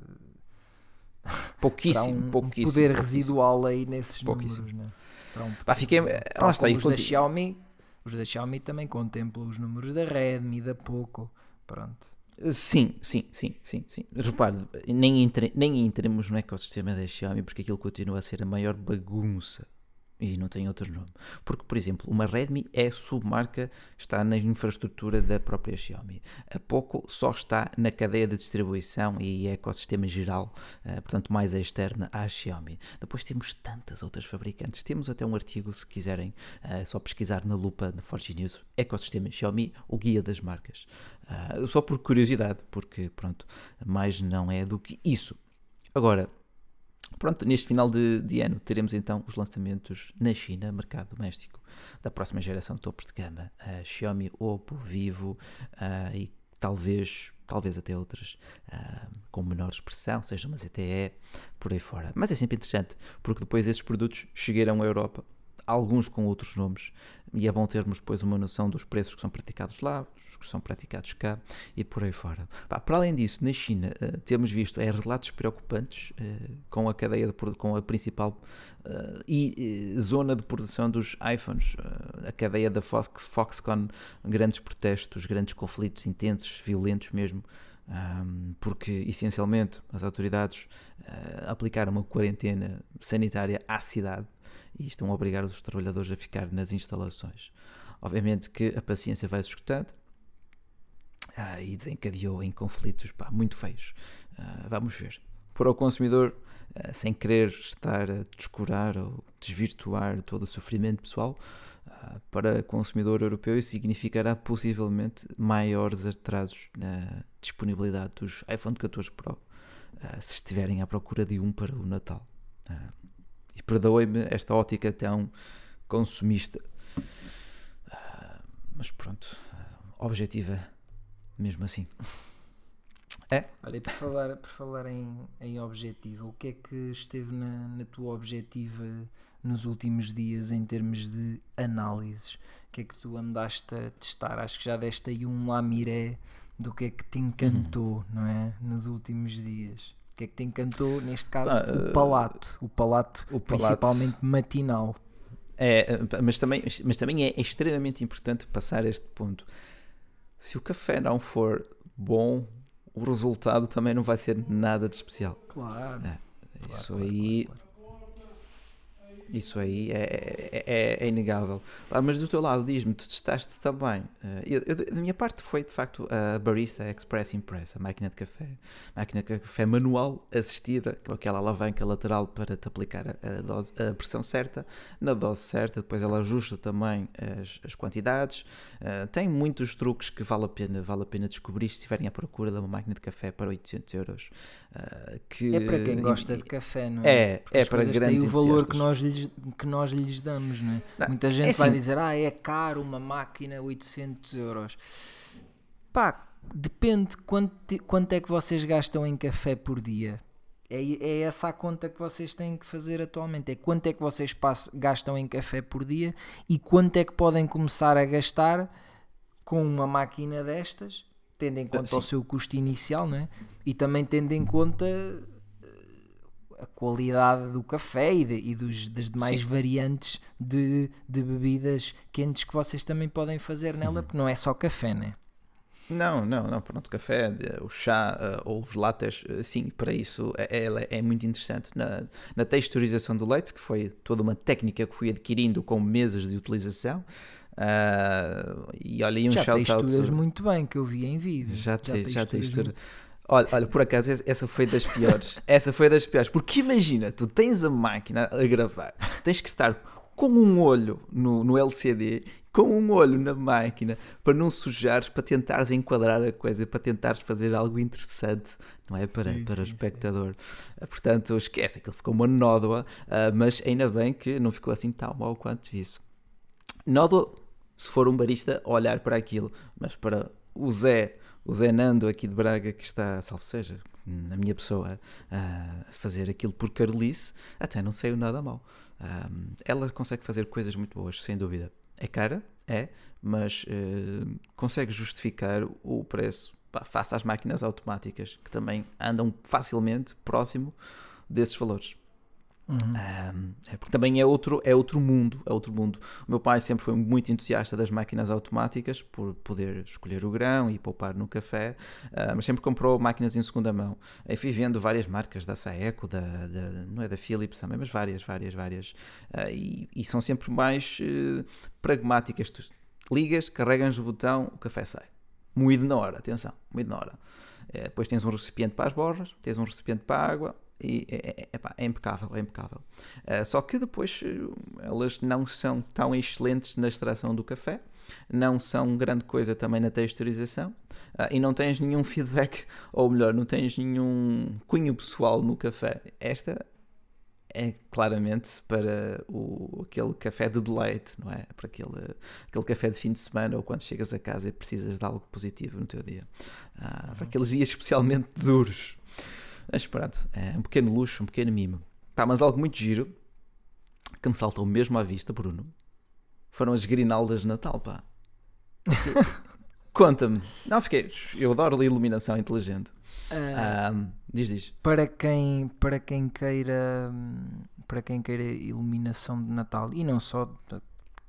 pouquíssimo, terá um, pouquíssimo, poder pouquíssimo. residual aí nesses números. Né? Um, Pá, fiquei, lá está, os da Xiaomi, os da Xiaomi também contemplam os números da Redmi, da Poco, pronto. Sim, sim, sim, sim, sim. Repare, nem, entre, nem entremos no ecossistema da Xiaomi porque aquilo continua a ser a maior bagunça e não tem outro nome. Porque, por exemplo, uma Redmi é submarca, está na infraestrutura da própria Xiaomi. A Poco só está na cadeia de distribuição e ecossistema geral, uh, portanto, mais externa à Xiaomi. Depois temos tantas outras fabricantes. Temos até um artigo, se quiserem, uh, só pesquisar na lupa na Forge News, ecossistema Xiaomi, o guia das marcas. Uh, só por curiosidade, porque, pronto, mais não é do que isso. Agora, Pronto, neste final de, de, ano teremos então os lançamentos na China, mercado doméstico, da próxima geração de topos de gama, a Xiaomi, Oppo, Vivo uh, e talvez, talvez até outras uh, com menor expressão, seja uma ZTE, por aí fora. Mas é sempre interessante, porque depois esses produtos chegarão à Europa alguns com outros nomes, e é bom termos depois uma noção dos preços que são praticados lá, os que são praticados cá e por aí fora. para além disso, na China uh, temos visto é, relatos preocupantes uh, com a cadeia de, com a principal uh, e zona de produção dos iPhones, a cadeia da Fox, Foxconn, grandes protestos, grandes conflitos intensos, violentos mesmo. Porque essencialmente as autoridades aplicaram uma quarentena sanitária à cidade e estão a obrigar os trabalhadores a ficar nas instalações. Obviamente que a paciência vai se esgotando ah, e desencadeou em conflitos pá, muito feios. Ah, vamos ver. Para o consumidor, ah, sem querer estar a descurar ou desvirtuar todo o sofrimento pessoal, ah, para o consumidor europeu isso significará possivelmente maiores atrasos na disponibilidade dos iPhone 14 Pro ah, se estiverem à procura de um para o Natal. Ah, e perdoem-me esta ótica tão consumista. Uh, mas pronto, objetiva mesmo assim. É? Olha, por falar, por falar em, em objetiva, o que é que esteve na, na tua objetiva nos últimos dias em termos de análises? O que é que tu andaste a testar? Acho que já deste aí um lamiré do que é que te encantou, uhum. não é? Nos últimos dias que é que te encantou, neste caso, ah, o palato, o palato, o principalmente palato. matinal. É, mas também, mas também é extremamente importante passar este ponto. Se o café não for bom, o resultado também não vai ser nada de especial. Claro. É, claro isso claro, aí. Claro, isso aí é, é, é, é inegável. Ah, mas do teu lado, diz-me, tu testaste também. Uh, eu, eu, da minha parte foi de facto a Barista Express Impress, a máquina de café. Máquina de café manual assistida, com aquela alavanca lateral para te aplicar a, dose, a pressão certa, na dose certa. Depois ela ajusta também as, as quantidades. Uh, tem muitos truques que vale a pena, vale a pena descobrir se estiverem à procura de uma máquina de café para 800 euros. Uh, que, é para quem gosta de café, não é? É, é para grandes o valor que nós lhes lhes, que nós lhes damos, não é? Não, Muita gente é vai assim. dizer, ah, é caro uma máquina 800 euros. Pá, depende quanto, quanto é que vocês gastam em café por dia. É, é essa a conta que vocês têm que fazer atualmente. É quanto é que vocês passam, gastam em café por dia e quanto é que podem começar a gastar com uma máquina destas, tendo em conta Sim. o seu custo inicial, não é? E também tendo em conta a qualidade do café e, de, e dos, das demais Sim. variantes de, de bebidas quentes que vocês também podem fazer nela, uhum. porque não é só café, né? Não, não, não, pronto, café, o chá uh, ou os lattes, uh, sim, para isso é, é, é, muito interessante. Na, na texturização do leite, que foi toda uma técnica que fui adquirindo com meses de utilização, uh, e olha aí um já shout-out. Já texturas muito bem, que eu vi em vídeo. Já, te, já textura. Olha, olha, por acaso essa foi das piores. [LAUGHS] essa foi das piores. Porque imagina, tu tens a máquina a gravar, tens que estar com um olho no, no LCD, com um olho na máquina, para não sujares, para tentares enquadrar a coisa, para tentares fazer algo interessante, não é? Para, sim, para sim, o espectador. Sim. Portanto, esquece, aquilo ficou uma nódoa, uh, mas ainda bem que não ficou assim tão mal quanto isso. Nódoa, se for um barista, olhar para aquilo, mas para o Zé o Zé Nando aqui de Braga, que está, salvo seja, na minha pessoa, a fazer aquilo por Carolice, até não saiu nada mal. ela consegue fazer coisas muito boas, sem dúvida. É cara, é, mas uh, consegue justificar o preço pá, face às máquinas automáticas, que também andam facilmente próximo desses valores. Uhum. Um, é porque também é outro, é outro mundo, é outro mundo. O meu pai sempre foi muito entusiasta das máquinas automáticas por poder escolher o grão e poupar no café, uh, mas sempre comprou máquinas em segunda mão. Aí fui vendo várias marcas da Saeco, da, da, não é da Philips também, mas várias, várias, várias. Uh, e, e, são sempre mais uh, pragmáticas. Tu ligas, carregas o botão, o café sai. Moído na hora, atenção, moído na hora. Eh, depois tens um recipiente para as borras, tens um recipiente para a água, e é, é, é impecável, é impecável. Uh, só que depois eh, elas não são tão excelentes na extração do café, não são grande coisa também na texturização uh, e não tens nenhum feedback, [LAUGHS] ou melhor, não tens nenhum cunho pessoal no café. Esta é claramente para o, aquele café de deleite, não é? Para aquele, aquele café de fim de semana ou quando chegas a casa e precisas de algo positivo no teu dia. Uh, para aqueles dias especialmente duros. Mas pronto, é um pequeno luxo, um pequeno mimo. Pá, mas algo muito giro que me saltou mesmo à vista, Bruno, foram as grinaldas de Natal, pá. [LAUGHS] Conta-me. Não, fiquei. Eu adoro a iluminação inteligente. Uh, um, diz, diz. Para quem, para quem queira para quem queira iluminação de Natal e não só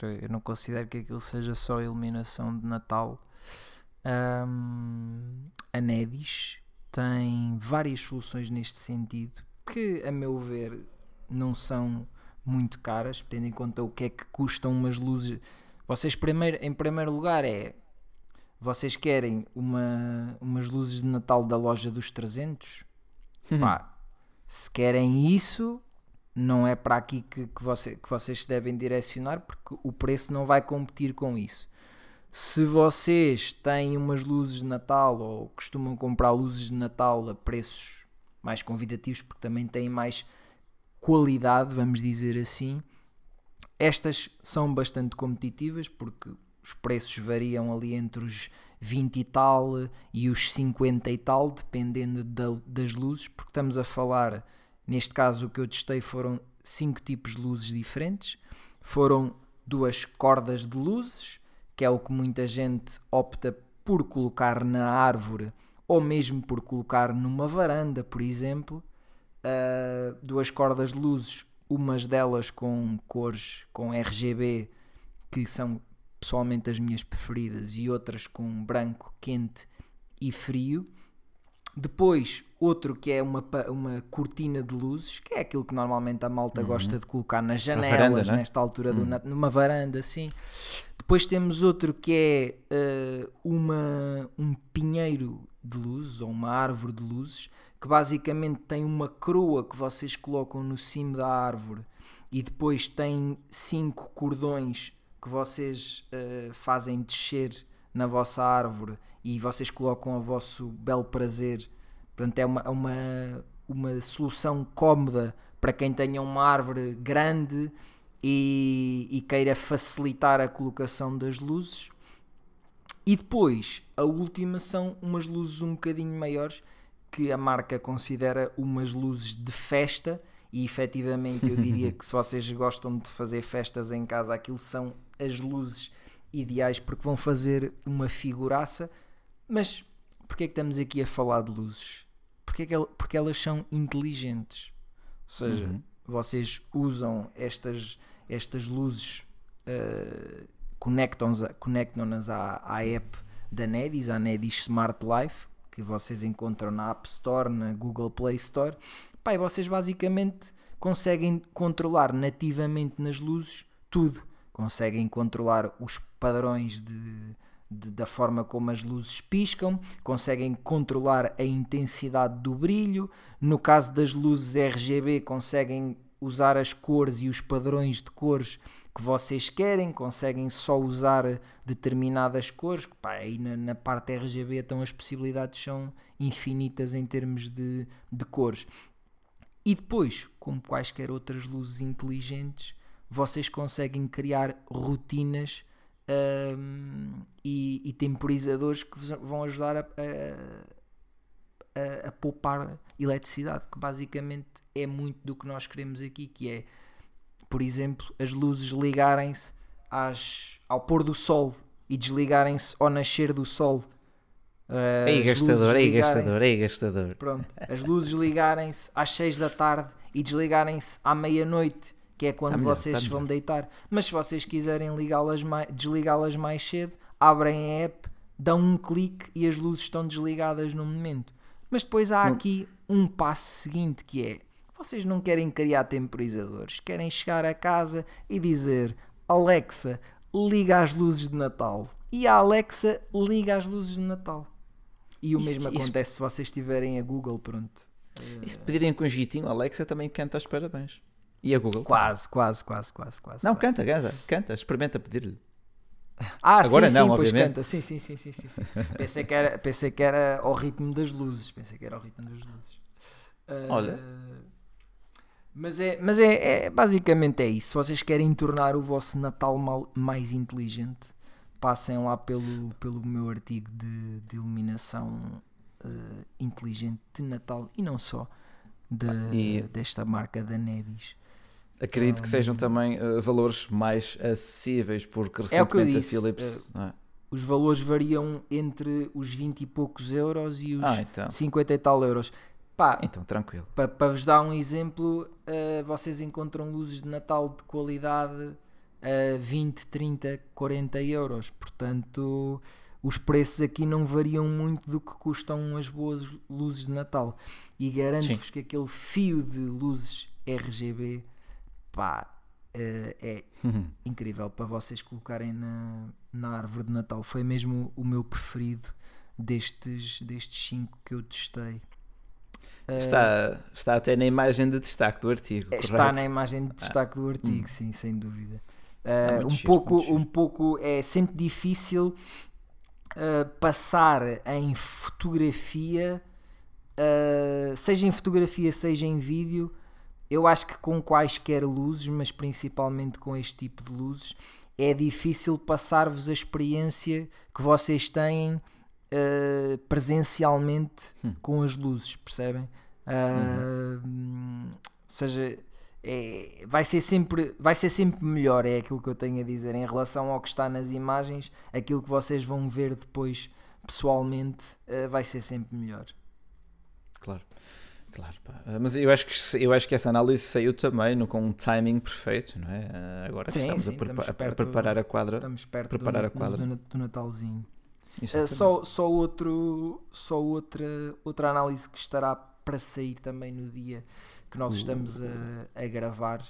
eu não considero que aquilo seja só iluminação de Natal um, a Nedis tem várias soluções neste sentido que, a meu ver, não são muito caras, tendo em conta o que é que custam umas luzes. Vocês, primeiro, em primeiro lugar, é vocês querem uma, umas luzes de Natal da loja dos 300? Uhum. Pá, se querem isso, não é para aqui que, que, você, que vocês se devem direcionar, porque o preço não vai competir com isso. Se vocês têm umas luzes de Natal ou costumam comprar luzes de Natal a preços mais convidativos, porque também têm mais qualidade, vamos dizer assim, estas são bastante competitivas porque os preços variam ali entre os 20 e tal e os 50 e tal, dependendo da, das luzes, porque estamos a falar, neste caso o que eu testei foram cinco tipos de luzes diferentes, foram duas cordas de luzes, que é o que muita gente opta por colocar na árvore ou mesmo por colocar numa varanda, por exemplo. Uh, duas cordas de luzes, umas delas com cores com RGB, que são pessoalmente as minhas preferidas, e outras com branco, quente e frio. Depois, outro que é uma, uma cortina de luzes, que é aquilo que normalmente a malta uhum. gosta de colocar nas janelas, varanda, né? nesta altura, uhum. do, numa varanda assim. Depois temos outro que é uh, uma, um pinheiro de luzes, ou uma árvore de luzes, que basicamente tem uma coroa que vocês colocam no cimo da árvore e depois tem cinco cordões que vocês uh, fazem descer na vossa árvore e vocês colocam a vosso belo prazer. Portanto, é uma, é uma, uma solução cómoda para quem tenha uma árvore grande e, e queira facilitar a colocação das luzes. E depois, a última são umas luzes um bocadinho maiores que a marca considera umas luzes de festa e efetivamente eu diria [LAUGHS] que se vocês gostam de fazer festas em casa, aquilo são as luzes ideais porque vão fazer uma figuraça. Mas porquê é que estamos aqui a falar de luzes? Porque, é que, porque elas são inteligentes. Ou seja, uhum. vocês usam estas, estas luzes, uh, conectam-nas conectam à, à app da Nedis, a Nedis Smart Life, que vocês encontram na App Store, na Google Play Store. Pai, vocês basicamente conseguem controlar nativamente nas luzes tudo conseguem controlar os padrões de, de, da forma como as luzes piscam, conseguem controlar a intensidade do brilho. No caso das luzes RGB, conseguem usar as cores e os padrões de cores que vocês querem, conseguem só usar determinadas cores. Pá, aí na, na, parte RGB então as possibilidades são infinitas em termos de, de cores. E depois, como quaisquer outras luzes inteligentes, vocês conseguem criar rotinas um, e, e, temporizadores que vão ajudar a, a, a, a, poupar eletricidade, que basicamente é muito do que nós queremos aqui, que é, por exemplo, as luzes ligarem-se ao pôr do sol e desligarem-se ao nascer do sol. Uh, ei gastador, ei gastador, ei gastador. Pronto, as luzes ligarem-se às 6 da tarde e desligarem-se à meia-noite, que é quando tá melhor, vocês tá vão deitar. Mas se vocês quiserem ligá-las mais, desligá-las mais cedo, abrem a app, dão um clique e as luzes estão desligadas no momento. Mas depois há aqui um passo seguinte que é vocês não querem criar temporizadores, querem chegar a casa e dizer Alexa, liga as luzes de Natal. E a Alexa liga as luzes de Natal. E o isso, mesmo acontece isso... se vocês tiverem a Google, pronto. E se pedirem com jeitinho, a Alexa também canta os parabéns. E a Google? Quase, quase, quase, quase, quase. Não, quase. canta, canta, canta, experimenta pedir-lhe. Ah, Agora sim, não, sim, obviamente. canta. Sim, sim, sim, sim, sim, sim. pensei, que era, pensei que era ao ritmo das luzes. Pensei que era ao ritmo das luzes. Uh, Olha. Mas, é, mas é, é, basicamente é isso. Se vocês querem tornar o vosso Natal mal, mais inteligente, passem lá pelo, pelo meu artigo de, de iluminação uh, inteligente de Natal e não só de, e... desta marca da Nedis. Acredito que sejam também uh, valores mais acessíveis, porque recentemente é a Philips. Uh, os valores variam entre os 20 e poucos euros e os ah, então. 50 e tal euros. Pá, então, tranquilo. Para pa vos dar um exemplo, uh, vocês encontram luzes de Natal de qualidade a 20, 30, 40 euros. Portanto, os preços aqui não variam muito do que custam as boas luzes de Natal. E garanto-vos que aquele fio de luzes RGB pá, uh, é uhum. incrível para vocês colocarem na, na árvore de Natal. Foi mesmo o meu preferido destes, destes cinco que eu testei. Eh, está, está até na imagem de destaque do artigo. Está correto? na imagem de destaque do artigo, ah. sim, sem dúvida. Uh, um, giro, pouco, um pouco é sempre difícil uh, passar em fotografia, uh, seja em fotografia, seja em vídeo, eu acho que com quaisquer luzes, mas principalmente com este tipo de luzes, é difícil passar-vos a experiência que vocês têm uh, presencialmente hum. com as luzes, percebem? Uh, uhum. seja, é, vai, ser sempre, vai ser sempre melhor, é aquilo que eu tenho a dizer em relação ao que está nas imagens, aquilo que vocês vão ver depois pessoalmente uh, vai ser sempre melhor. Claro. Claro, pá. Ah, mas eu acho, que, eu acho que essa análise saiu também no, com um timing perfeito, não é? Ah, agora sim, estamos, sim, a, prepa estamos perto, a, preparar a quadra. Estamos perto preparar do, a quadra. Do, do Natalzinho. Uh, só, só, outro, só outra, outra análise que estará para sair também no dia que nós uh. estamos a, a gravar,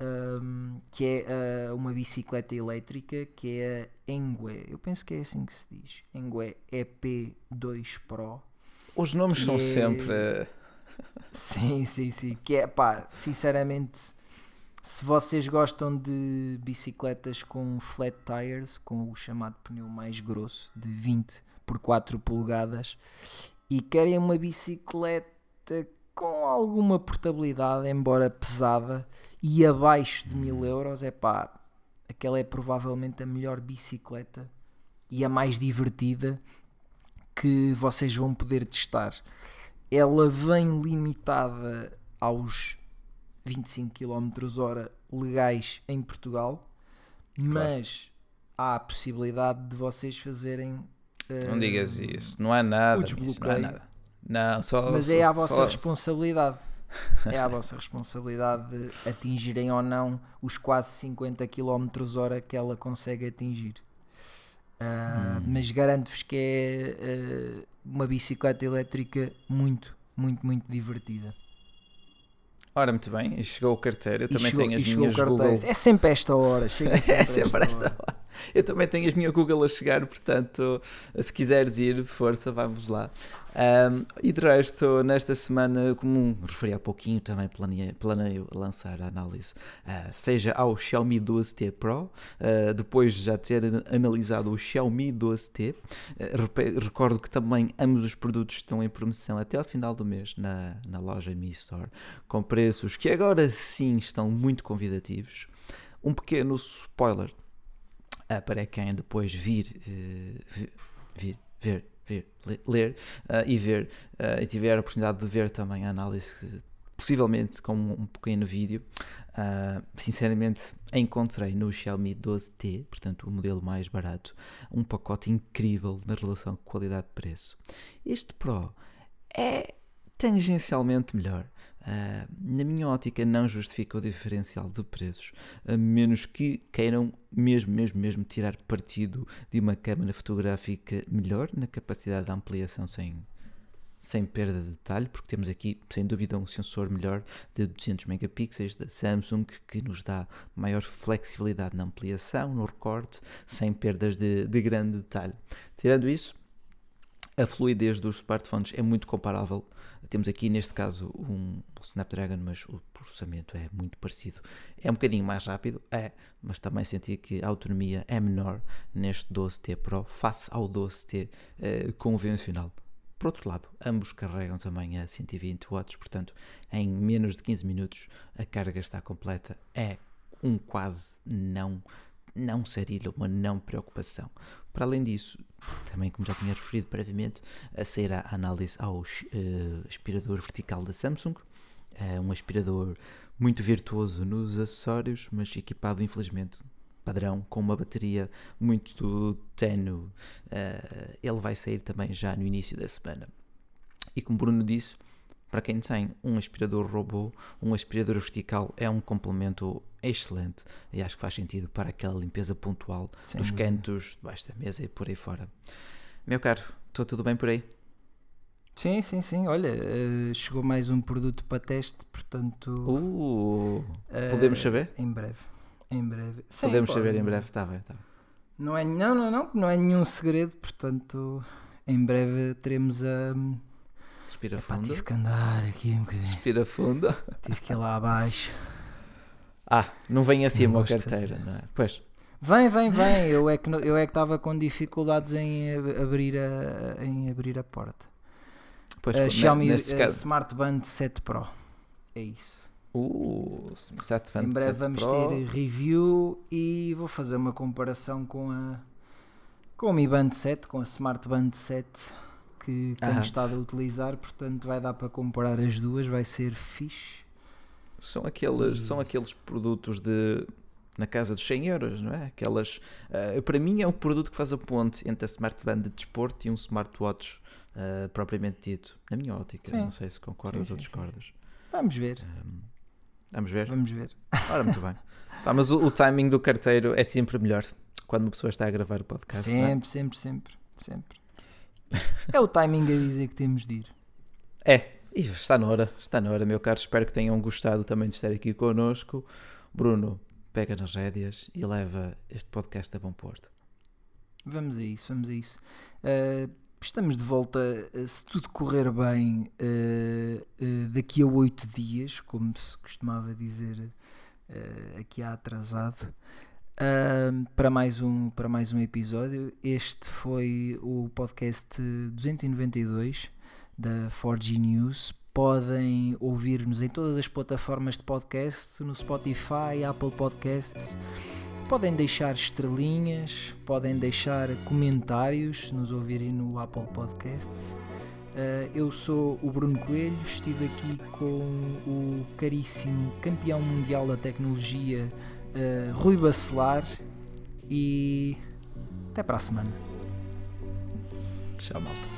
um, que é uh, uma bicicleta elétrica que é a Engue, eu penso que é assim que se diz, Engue EP2 Pro. Os nomes são é... sempre Sim, sim, sim. Que é, pá, sinceramente, se vocês gostam de bicicletas com flat tires, com o chamado pneu mais grosso, de 20 por 4 polegadas, e querem uma bicicleta com alguma portabilidade, embora pesada, e abaixo de 1000 euros, é pá, aquela é provavelmente a melhor bicicleta e a mais divertida que vocês vão poder testar ela vem limitada aos 25 km hora legais em Portugal, mas claro. há a possibilidade de vocês fazerem. Uh, não digas isso, não há nada. Disso, não há nada. Não, só, mas só, é à vossa só, responsabilidade. [LAUGHS] é à vossa responsabilidade de atingirem ou não os quase 50 km hora que ela consegue atingir. Uh, hum. Mas garanto-vos que é uh, uma bicicleta elétrica muito, muito, muito divertida. Ora, muito bem, e chegou o carteiro. Eu também chegou, tenho as minhas Google. É sempre esta hora, chega [LAUGHS] sempre é sempre esta, esta hora. Eu também tenho as minhas Google a chegar, portanto, se quiseres ir, força, vamos lá. Um, e de resto, nesta semana, como referi há pouquinho, também planeio, planeio lançar a análise, uh, seja ao Xiaomi 12T Pro, uh, depois de já ter analisado o Xiaomi 12T. Uh, ah, recordo que também ambos os produtos estão em promoção até ao final do mês na, na loja Mi Store, com preços que agora sim estão muito convidativos. Um pequeno spoiler uh, para quem depois vir, uh, vir, ver, ver, ler uh, e ver e tiver a oportunidade de ver também a análise possivelmente com um pequeno vídeo Uh, sinceramente, encontrei no Xiaomi 12T, portanto o modelo mais barato, um pacote incrível na relação qualidade-preço. Este Pro é tangencialmente melhor. Uh, na minha ótica, não justifica o diferencial de preços, a menos que queiram mesmo, mesmo, mesmo tirar partido de uma câmera fotográfica melhor na capacidade de ampliação sem, sem perda de detalhe, porque temos aqui, sem dúvida, um sensor melhor de 200 megapixels da Samsung que nos dá maior flexibilidade na ampliação, no recorte, sem perdas de, de grande detalhe. Tirando isso, a fluidez dos smartphones é muito comparável. Temos aqui, neste caso, um Snapdragon, mas o processamento é muito parecido. É um bocadinho mais rápido, é, mas também senti que a autonomia é menor neste 12T Pro face ao 12T eh, convencional. Por outro lado, ambos carregam também a 120 watts, portanto, em menos de 15 minutos a carga está completa. É um quase não não sarilho, uma não preocupação. Para além disso, também como já tinha referido previamente, a sair a análise ao uh, aspirador vertical da Samsung, é um aspirador muito virtuoso nos acessórios, mas equipado infelizmente padrão com uma bateria muito tenue. Uh, ele vai sair também já no início da semana. E como Bruno disse, para quem tem um aspirador robô, um aspirador vertical é um complemento excelente e acho que faz sentido para aquela limpeza pontual Sem dos dúvida. cantos, debaixo da mesa e por aí fora. Meu caro, estou tudo bem por aí? Sim, sim, sim. Olha, uh, chegou mais um produto para teste, portanto. Uh, uh, podemos saber? Em breve. Em breve. Sim, podemos pode. saber em breve, está bem, tá. Não, é, não, não, não, não é nenhum segredo, portanto, em breve teremos a. Respira Epá, fundo. Tive que andar aqui um bocadinho. Respira fundo. Tive que ir lá abaixo. Ah, não vem assim não a carteira, não é? Pois. Vem, vem, vem. Eu é que eu é que estava com dificuldades em abrir a em abrir a porta. Pois, a Xiaomi caso... Smart Band 7 Pro. É isso. Uh, Smart Band em breve 7 vamos Pro. ter review e vou fazer uma comparação com a com a Mi Band 7, com a Smart Band 7 que tenho estado a utilizar, portanto vai dar para comparar as duas, vai ser fixe. São aqueles, são aqueles produtos de na casa dos 100 euros, não é? Aquelas, uh, para mim é um produto que faz a ponte entre a Smart Band de desporto e um smartwatch uh, propriamente dito, na minha ótica. Sim. Não sei se concordas sim, ou discordas. Vamos ver. Um, vamos ver? Vamos ver. Ora, muito bem. Pá, mas o, o, timing do carteiro é sempre melhor quando uma pessoa está a gravar o podcast. Sempre, é? sempre, sempre, sempre. É o timing a dizer que temos de ir. É, está na hora, está na hora, meu caro. Espero que tenham gostado também de estar aqui connosco. Bruno, pega nas rédeas e leva este podcast a bom porto. Vamos a isso, vamos a isso. Uh, estamos de volta, uh, se tudo correr bem, uh, daqui a oito dias, como se costumava dizer aqui há atrasado. Para, mais um, para mais um episódio. Este foi o podcast 292 da 4G News. Podem ouvir-nos em todas as plataformas de podcast, no Spotify, Apple Podcasts. Podem deixar estrelinhas, podem deixar comentários se nos ouvirem no Apple Podcasts. Uh, eu sou o Bruno Coelho, estive aqui com o caríssimo campeão mundial da tecnologia uh, Rui Bacelar e até para a semana. Tchau, malta.